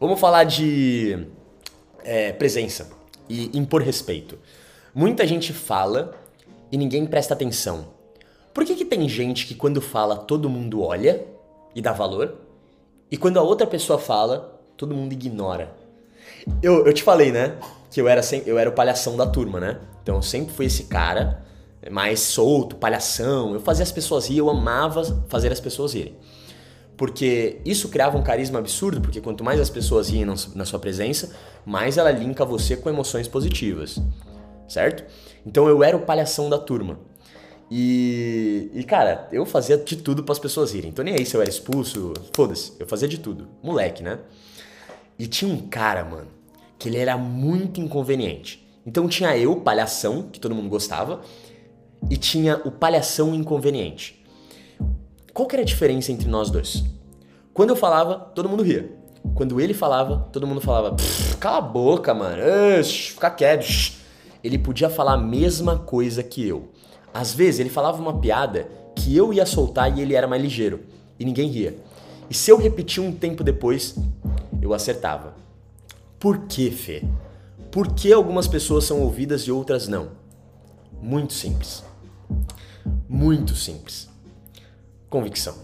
Vamos falar de é, presença e impor respeito. Muita gente fala e ninguém presta atenção. Por que, que tem gente que quando fala todo mundo olha e dá valor? E quando a outra pessoa fala, todo mundo ignora? Eu, eu te falei, né? Que eu era, eu era o palhação da turma, né? Então eu sempre fui esse cara mais solto, palhação. Eu fazia as pessoas rir, eu amava fazer as pessoas rirem porque isso criava um carisma absurdo, porque quanto mais as pessoas riem na sua presença, mais ela linka você com emoções positivas, certo? Então eu era o palhação da turma. E, e cara, eu fazia de tudo para as pessoas rirem. Então nem aí se eu era expulso, foda-se, eu fazia de tudo. Moleque, né? E tinha um cara, mano, que ele era muito inconveniente. Então tinha eu, palhação, que todo mundo gostava, e tinha o palhação inconveniente. Qual que era a diferença entre nós dois? Quando eu falava, todo mundo ria. Quando ele falava, todo mundo falava, cala a boca, mano, fica quieto. Ele podia falar a mesma coisa que eu. Às vezes ele falava uma piada que eu ia soltar e ele era mais ligeiro. E ninguém ria. E se eu repetir um tempo depois, eu acertava. Por que, Fê? Por que algumas pessoas são ouvidas e outras não? Muito simples. Muito simples. Convicção.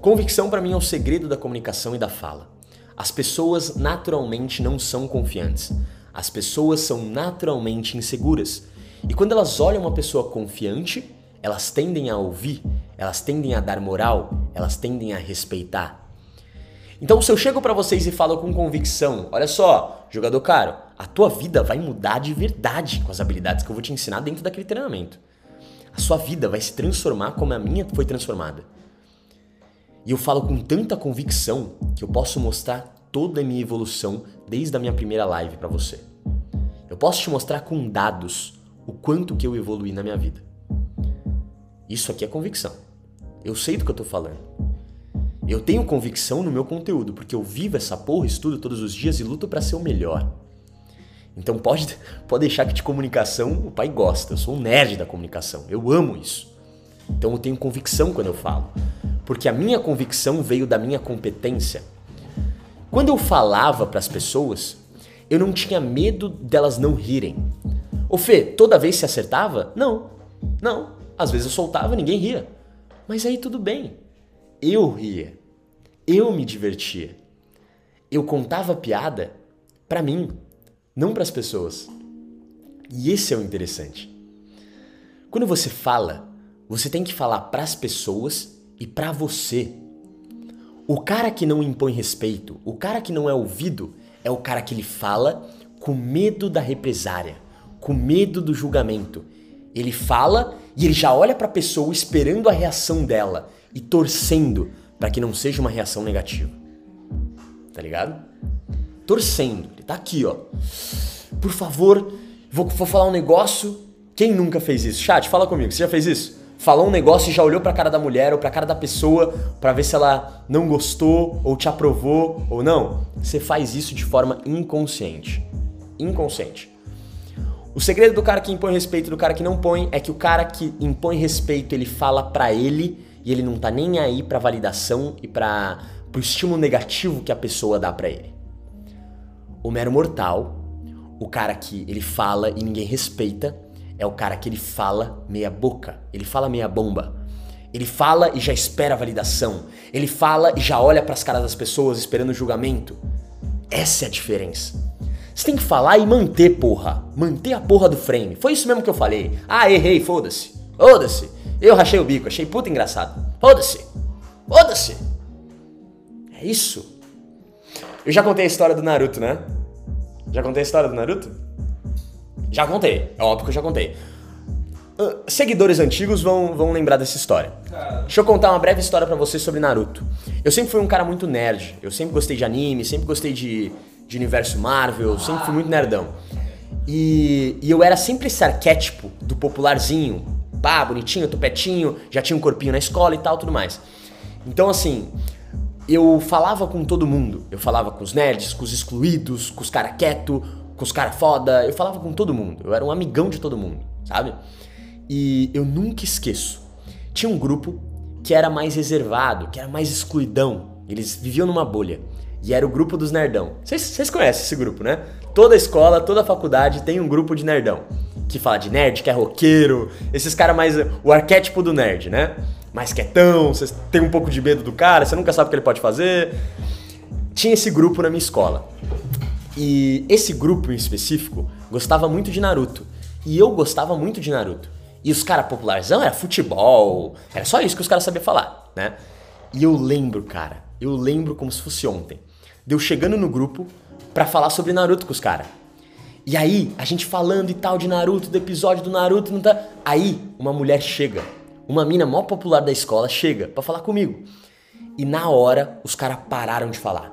Convicção para mim é o segredo da comunicação e da fala. As pessoas naturalmente não são confiantes. As pessoas são naturalmente inseguras. E quando elas olham uma pessoa confiante, elas tendem a ouvir, elas tendem a dar moral, elas tendem a respeitar. Então, se eu chego para vocês e falo com convicção, olha só, jogador caro, a tua vida vai mudar de verdade com as habilidades que eu vou te ensinar dentro daquele treinamento. A sua vida vai se transformar como a minha foi transformada. E eu falo com tanta convicção que eu posso mostrar toda a minha evolução desde a minha primeira live para você. Eu posso te mostrar com dados o quanto que eu evolui na minha vida. Isso aqui é convicção. Eu sei do que eu tô falando. Eu tenho convicção no meu conteúdo, porque eu vivo essa porra, estudo todos os dias e luto para ser o melhor. Então pode, pode deixar que de comunicação o pai gosta. Eu sou um nerd da comunicação. Eu amo isso. Então eu tenho convicção quando eu falo. Porque a minha convicção veio da minha competência. Quando eu falava para as pessoas, eu não tinha medo delas não rirem. Ô Fê, toda vez se acertava? Não. Não. Às vezes eu soltava ninguém ria. Mas aí tudo bem. Eu ria. Eu me divertia. Eu contava piada para mim não para as pessoas. E esse é o interessante. Quando você fala, você tem que falar para as pessoas e para você. O cara que não impõe respeito, o cara que não é ouvido, é o cara que ele fala com medo da represária, com medo do julgamento. Ele fala e ele já olha para a pessoa esperando a reação dela e torcendo para que não seja uma reação negativa. Tá ligado? Torcendo. Ele tá aqui, ó. Por favor, vou, vou falar um negócio. Quem nunca fez isso? Chat, fala comigo. Você já fez isso? Falou um negócio e já olhou pra cara da mulher ou pra cara da pessoa para ver se ela não gostou ou te aprovou ou não? Você faz isso de forma inconsciente. Inconsciente. O segredo do cara que impõe respeito e do cara que não põe é que o cara que impõe respeito, ele fala pra ele e ele não tá nem aí pra validação e para pro estímulo negativo que a pessoa dá pra ele o mero mortal, o cara que ele fala e ninguém respeita, é o cara que ele fala meia boca, ele fala meia bomba. Ele fala e já espera a validação. Ele fala e já olha para as caras das pessoas esperando o julgamento. Essa é a diferença. Você tem que falar e manter, porra. Manter a porra do frame. Foi isso mesmo que eu falei. Ah, errei, foda-se. Foda-se. Eu rachei o bico, achei puta engraçado. Foda-se. Foda-se. É isso. Eu já contei a história do Naruto, né? Já contei a história do Naruto? Já contei, é óbvio que eu já contei. Uh, seguidores antigos vão, vão lembrar dessa história. Deixa eu contar uma breve história para vocês sobre Naruto. Eu sempre fui um cara muito nerd. Eu sempre gostei de anime, sempre gostei de, de universo Marvel, sempre fui muito nerdão. E, e eu era sempre esse arquétipo do popularzinho. Pá, bonitinho, topetinho, já tinha um corpinho na escola e tal, tudo mais. Então, assim, eu falava com todo mundo. Eu falava com os nerds, com os excluídos, com os cara quieto, com os cara foda. Eu falava com todo mundo. Eu era um amigão de todo mundo, sabe? E eu nunca esqueço. Tinha um grupo que era mais reservado, que era mais excluidão. Eles viviam numa bolha. E era o grupo dos nerdão. Vocês conhecem esse grupo, né? Toda escola, toda faculdade tem um grupo de nerdão. Que fala de nerd, que é roqueiro. Esses caras mais. O arquétipo do nerd, né? Mais quietão, você tem um pouco de medo do cara, você nunca sabe o que ele pode fazer. Tinha esse grupo na minha escola. E esse grupo em específico gostava muito de Naruto. E eu gostava muito de Naruto. E os caras popularzão era futebol, era só isso que os caras sabiam falar, né? E eu lembro, cara, eu lembro como se fosse ontem. Deu chegando no grupo para falar sobre Naruto com os caras. E aí, a gente falando e tal de Naruto, do episódio do Naruto, não tá. Aí, uma mulher chega, uma mina mó popular da escola chega para falar comigo. E na hora, os caras pararam de falar.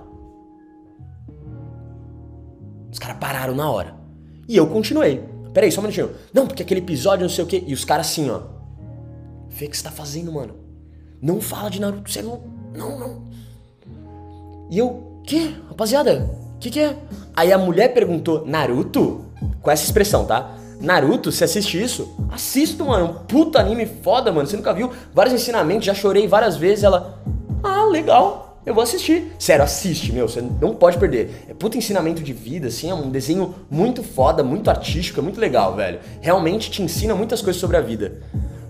Os caras pararam na hora. E eu continuei. Peraí, só um minutinho. Não, porque aquele episódio, não sei o quê. E os caras assim, ó. Vê o que você tá fazendo, mano. Não fala de Naruto, você não. Não, não. E eu, que? Rapaziada, que que é? Aí a mulher perguntou, Naruto? Com essa expressão, tá? Naruto, você assiste isso? Assisto, mano. Um puta anime foda, mano. Você nunca viu? Vários ensinamentos, já chorei várias vezes. Ela, ah, legal eu vou assistir. Sério, assiste, meu, você não pode perder. É puta ensinamento de vida, assim, é um desenho muito foda, muito artístico, é muito legal, velho. Realmente te ensina muitas coisas sobre a vida.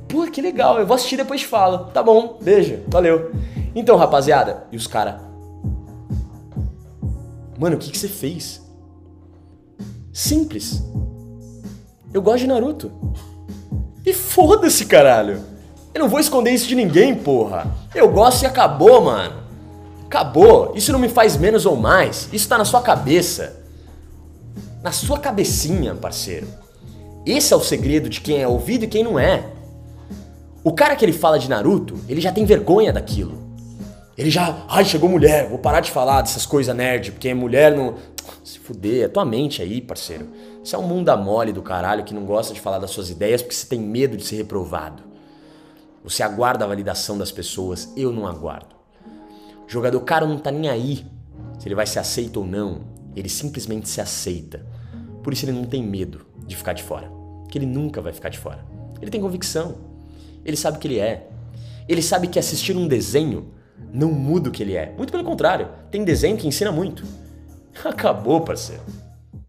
Pô, que legal, eu vou assistir depois te falo. Tá bom, beijo, valeu. Então, rapaziada, e os cara? Mano, o que, que você fez? Simples. Eu gosto de Naruto. E foda-se, caralho. Eu não vou esconder isso de ninguém, porra. Eu gosto e acabou, mano. Acabou. Isso não me faz menos ou mais. Isso tá na sua cabeça. Na sua cabecinha, parceiro. Esse é o segredo de quem é ouvido e quem não é. O cara que ele fala de Naruto, ele já tem vergonha daquilo. Ele já, ai, chegou mulher, vou parar de falar dessas coisas nerd, porque mulher não. Se fuder, é tua mente aí, parceiro. Isso é um mundo mole do caralho que não gosta de falar das suas ideias porque você tem medo de ser reprovado. Você aguarda a validação das pessoas, eu não aguardo. O jogador caro não tá nem aí se ele vai ser aceito ou não, ele simplesmente se aceita. Por isso ele não tem medo de ficar de fora, que ele nunca vai ficar de fora. Ele tem convicção. Ele sabe o que ele é. Ele sabe que assistir um desenho não muda o que ele é. Muito pelo contrário, tem desenho que ensina muito. Acabou, parceiro.